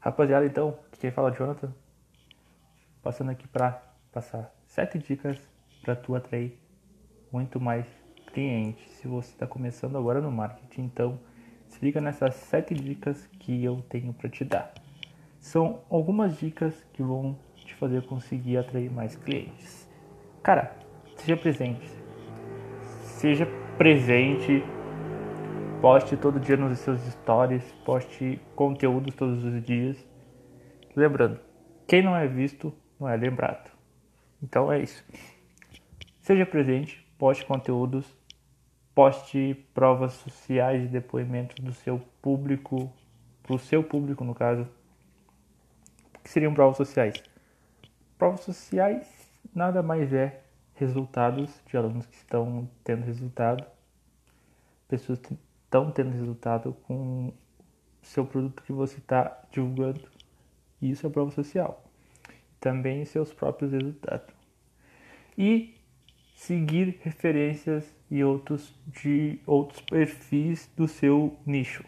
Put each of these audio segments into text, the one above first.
Rapaziada, então, quem fala é Jonathan, passando aqui para passar sete dicas para tu atrair muito mais clientes. Se você está começando agora no marketing, então se liga nessas sete dicas que eu tenho para te dar. São algumas dicas que vão te fazer conseguir atrair mais clientes. Cara, seja presente. Seja presente. Poste todo dia nos seus stories, poste conteúdos todos os dias. Lembrando, quem não é visto não é lembrado. Então é isso. Seja presente, poste conteúdos, poste provas sociais e depoimentos do seu público, para o seu público no caso. O que seriam provas sociais? Provas sociais nada mais é resultados de alunos que estão tendo resultado, pessoas estão tendo resultado com seu produto que você está divulgando. Isso é prova social. Também seus próprios resultados. E seguir referências e outros de outros perfis do seu nicho.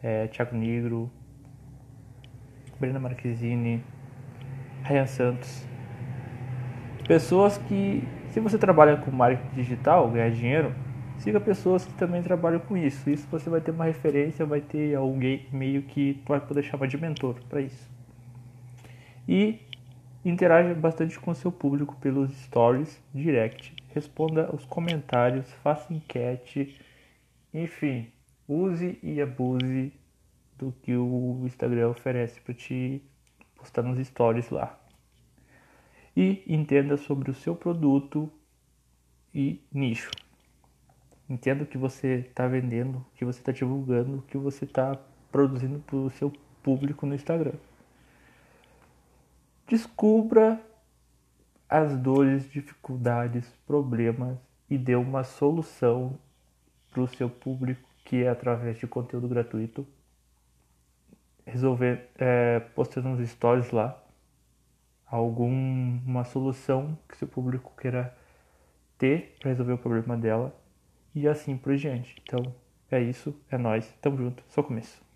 É, Thiago Negro, Brenda Marquezine, Ryan Santos. Pessoas que, se você trabalha com marketing digital, ganhar dinheiro, siga pessoas que também trabalham com isso. Isso você vai ter uma referência, vai ter alguém meio que vai poder chamar de mentor para isso. E interaja bastante com seu público pelos stories, direct, responda os comentários, faça enquete, enfim, use e abuse do que o Instagram oferece para te postar nos stories lá e entenda sobre o seu produto e nicho. Entenda o que você está vendendo, o que você está divulgando, o que você está produzindo para o seu público no Instagram. Descubra as dores, dificuldades, problemas e dê uma solução para o seu público, que é através de conteúdo gratuito. Resolver é, postando nos stories lá alguma solução que seu público queira ter para resolver o problema dela e assim por diante. Então é isso, é nós, tamo junto, só começo.